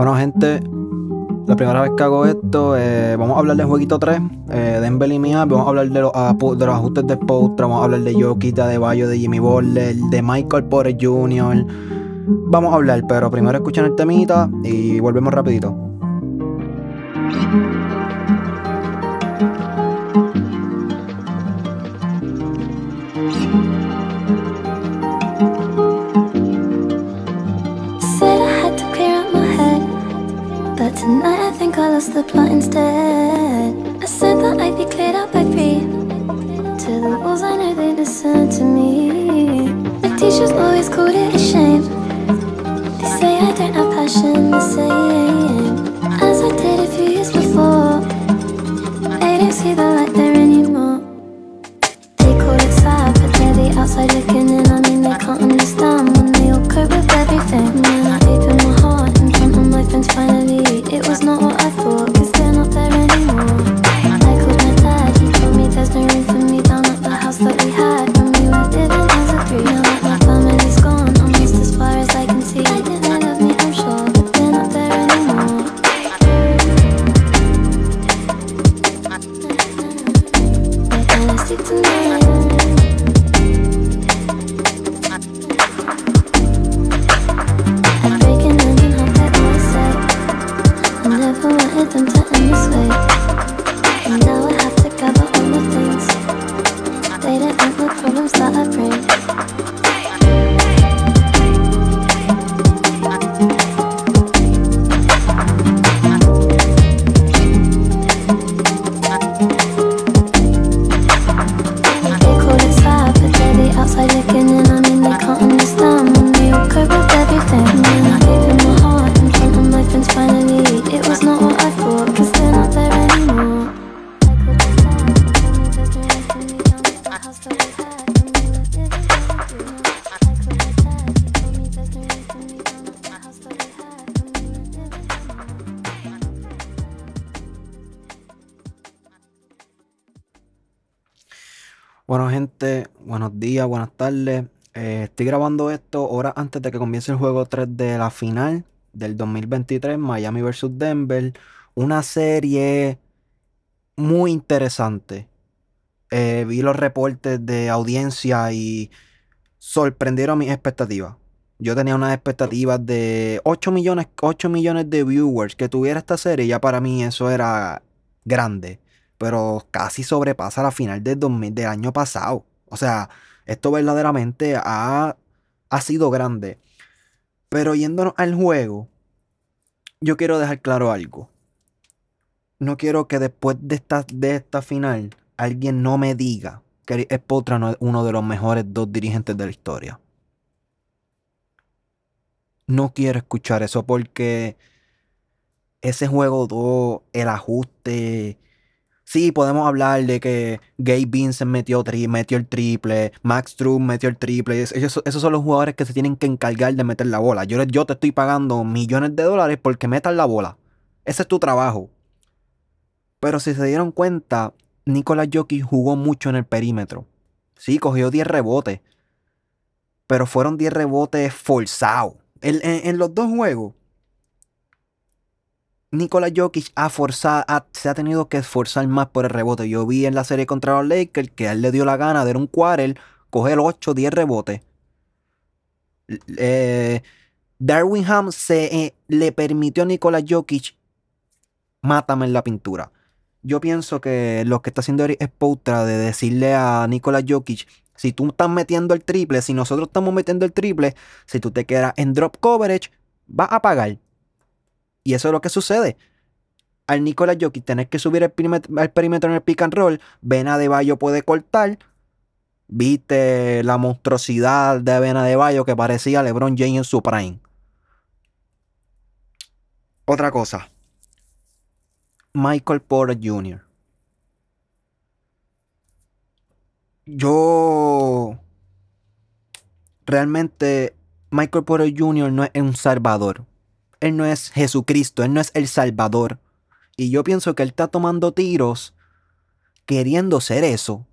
Bueno, gente, la primera vez que hago esto, eh, vamos a hablar de Jueguito 3, eh, de y Mia, vamos a hablar de los, los ajustes de Postra, vamos a hablar de Yokita, de Bayo, de Jimmy Butler, de Michael Porter Jr. Vamos a hablar, pero primero escuchen el temita y volvemos rapidito. Tonight I think I lost the plot instead. I said that I'd be cleared up by three. To the walls, I know they listen to me. The teachers always called it a shame. They say I don't have passion the same as I did a few years before. They don't see the light buenos días, buenas tardes. Eh, estoy grabando esto horas antes de que comience el juego 3 de la final del 2023, Miami vs. Denver. Una serie muy interesante. Eh, vi los reportes de audiencia y sorprendieron mis expectativas. Yo tenía unas expectativas de 8 millones, 8 millones de viewers que tuviera esta serie. Ya para mí eso era grande pero casi sobrepasa la final del, 2000 del año pasado. O sea, esto verdaderamente ha, ha sido grande. Pero yéndonos al juego, yo quiero dejar claro algo. No quiero que después de esta, de esta final alguien no me diga que Spoelstra no es uno de los mejores dos dirigentes de la historia. No quiero escuchar eso porque ese juego 2, el ajuste, Sí, podemos hablar de que Gabe Vincent metió, el triple, Max Drew metió el triple. es- Esos, esos son los jugadores que se tienen que encargar de meter la bola. Yo, yo te estoy pagando millones de dólares porque metas la bola. Ese es tu trabajo. Pero si se dieron cuenta, Nikola Jokic jugó mucho en el perímetro. Sí, cogió 10 rebotes. Pero fueron 10 rebotes forzados. En los dos juegos, Nikola Jokic ha forzado, se ha tenido que esforzar más por el rebote. Yo vi en la serie contra los Lakers que a él le dio la gana de un quarter, coger 8, 10 rebotes. Eh, Darwin Ham se eh, le permitió a Nikola Jokic mátame en la pintura. Yo pienso que lo que está haciendo Eric Spoelstra de decirle a Nikola Jokic, si tú estás metiendo el triple, si nosotros estamos metiendo el triple, si tú te quedas en drop coverage, vas a pagar. Y eso es lo que sucede. Al Nikola Jokic tener que subir el perímetro en el pick and roll, Vena de Bayo puede cortar. Viste la monstruosidad de Vena de Bayo que parecía LeBron James en su prime. Otra cosa. Michael Porter Jr. Yo realmente Michael Porter Jr. no es un salvador. Él no es Jesucristo, él no es el Salvador. Y yo pienso que él está tomando tiros queriendo ser eso.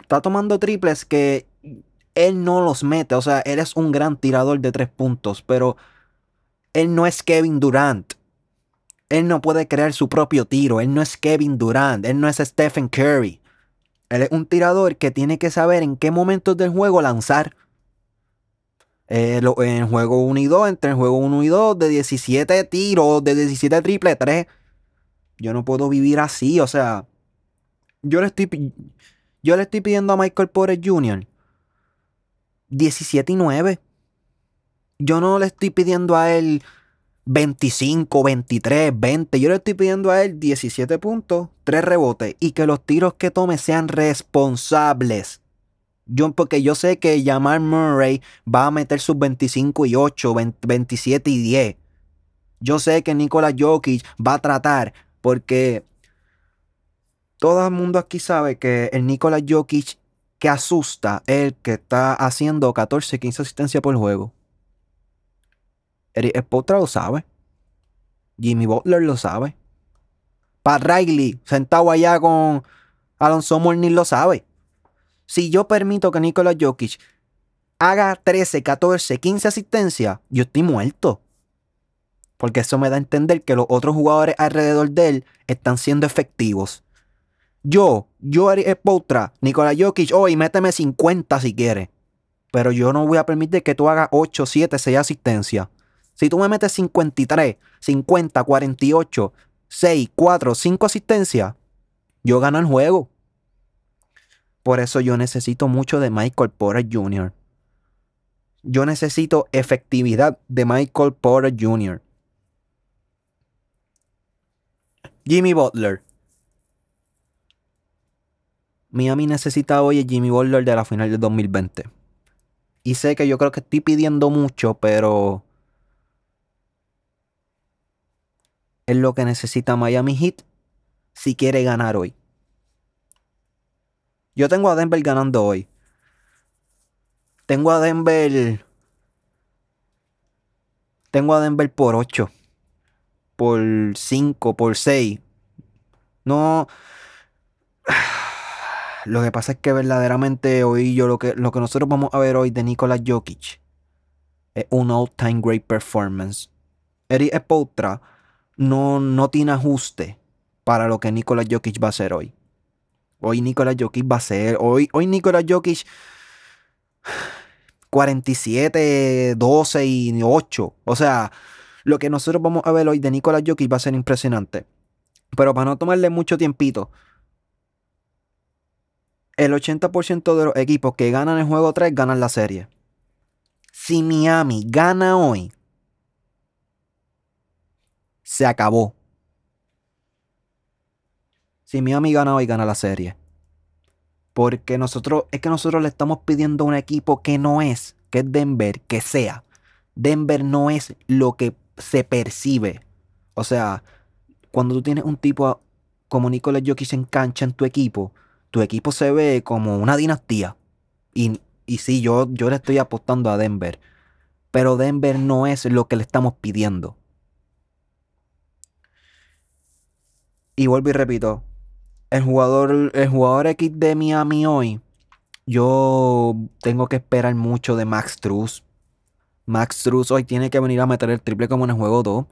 Está tomando triples que él no los mete. O sea, él es un gran tirador de tres puntos, pero Él no es Kevin Durant. Él no puede crear su propio tiro. Él no es Kevin Durant. Él no es Stephen Curry. Él es un tirador que tiene que saber en qué momentos del juego lanzar. Eh, en el juego 1 y 2, entre el juego 1 y 2, de 17 tiros, de 17 triple 3. Yo no puedo vivir así, o sea. Yo le estoy, yo le estoy pidiendo a Michael Porter Jr. 17 y 9. Yo no le estoy pidiendo a él 25, 23, 20. Yo le estoy pidiendo a él 17 puntos, 3 rebotes y que los tiros que tome sean responsables. Yo, porque yo sé que Jamal Murray va a meter sus 25 y 8, 27 y 10. Yo sé que Nikola Jokic va a tratar porque todo el mundo aquí sabe que el Nikola Jokic que asusta es el que está haciendo 14, 15 asistencias por juego. Eric Spotra lo sabe. Jimmy Butler lo sabe. Pat Riley, sentado allá con Alonso Morning, lo sabe. Si yo permito que Nikola Jokic haga 13, 14, 15 asistencias, yo estoy muerto. Porque eso me da a entender que los otros jugadores alrededor de él están siendo efectivos. Yo, yo Eric Spotra, Nikola Jokic, hoy méteme 50 si quieres. Pero yo no voy a permitir que tú hagas 8, 7, 6 asistencias. Si tú me metes 53, 50, 48, 6, 4, 5 asistencias, yo gano el juego. Por eso yo necesito mucho de Michael Porter Jr. Yo necesito efectividad de Michael Porter Jr. Jimmy Butler. Miami necesita hoy a Jimmy Butler de la final del 2020. Y sé que yo creo que estoy pidiendo mucho, pero es lo que necesita Miami Heat si quiere ganar hoy. Yo tengo a Denver ganando hoy. Tengo a Denver. Tengo a Denver por 8. Por 5, por 6. No. Lo que pasa es que verdaderamente hoy yo lo que, lo que nosotros vamos a ver hoy de Nikola Jokic es un all-time great performance. Eric Spotra no, no tiene ajuste para lo que Nikola Jokic va a hacer hoy. Hoy Nikola Jokic va a ser. Hoy, hoy Nikola Jokic 47, 12 y 8. O sea, lo que nosotros vamos a ver hoy de Nikola Jokic va a ser impresionante. Pero para no tomarle mucho tiempito, el 80% de los equipos que ganan el juego 3 ganan la serie. Si Miami gana hoy, se acabó. Si Miami gana hoy, gana la serie. Porque nosotros, es que nosotros le estamos pidiendo a un equipo que no es, que es Denver, que sea. Denver no es lo que se percibe. O sea, cuando tú tienes un tipo como Nicolás Jokic en cancha en tu equipo, tu equipo se ve como una dinastía. Y, y sí, yo, yo le estoy apostando a Denver. Pero Denver no es lo que le estamos pidiendo. Y vuelvo y repito, el jugador, el jugador X de Miami hoy, yo tengo que esperar mucho de Max Truss. Max Truss hoy tiene que venir a meter el triple como en el juego 2.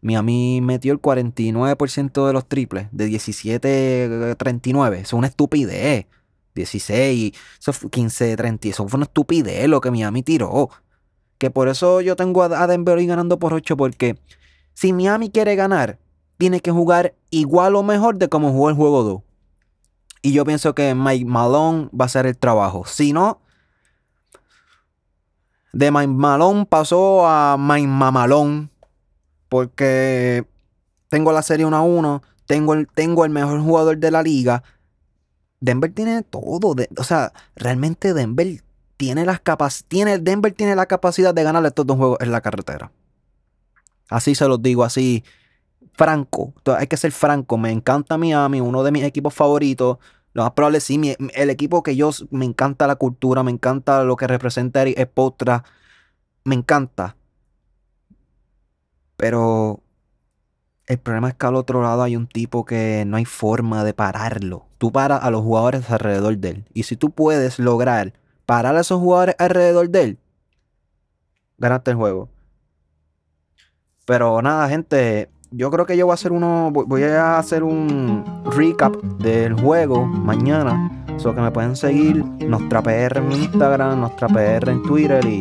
Miami metió el 49% de los triples, de 17 39. Eso es una estupidez. 16, eso fue 15 30. Eso fue una estupidez lo que Miami tiró. Que por eso yo tengo a Denver hoy ganando por 8, porque si Miami quiere ganar, tiene que jugar igual o mejor de como jugó el juego 2. Y yo pienso que Mike Malone va a hacer el trabajo. Si no, de Mike Malone pasó a Mike Mamalón. Porque tengo la serie 1 a 1. Tengo el, tengo el mejor jugador de la liga. Denver tiene todo. o sea, realmente Denver tiene las tiene Denver tiene la capacidad de ganar estos dos juegos en la carretera. Así se los digo, así franco, hay que ser franco, me encanta Miami, uno de mis equipos favoritos. Lo más probable sí, el equipo que yo me encanta la cultura, me encanta lo que representa Eric Spotra, me encanta. Pero el problema es que al otro lado hay un tipo que no hay forma de pararlo. Tú paras a los jugadores alrededor de él. Y si tú puedes lograr parar a esos jugadores alrededor de él, ganaste el juego. Pero nada, gente, yo creo que yo voy a hacer uno, voy a hacer un recap del juego mañana. So que me pueden seguir, nuestra PR en Instagram, nuestra PR en Twitter y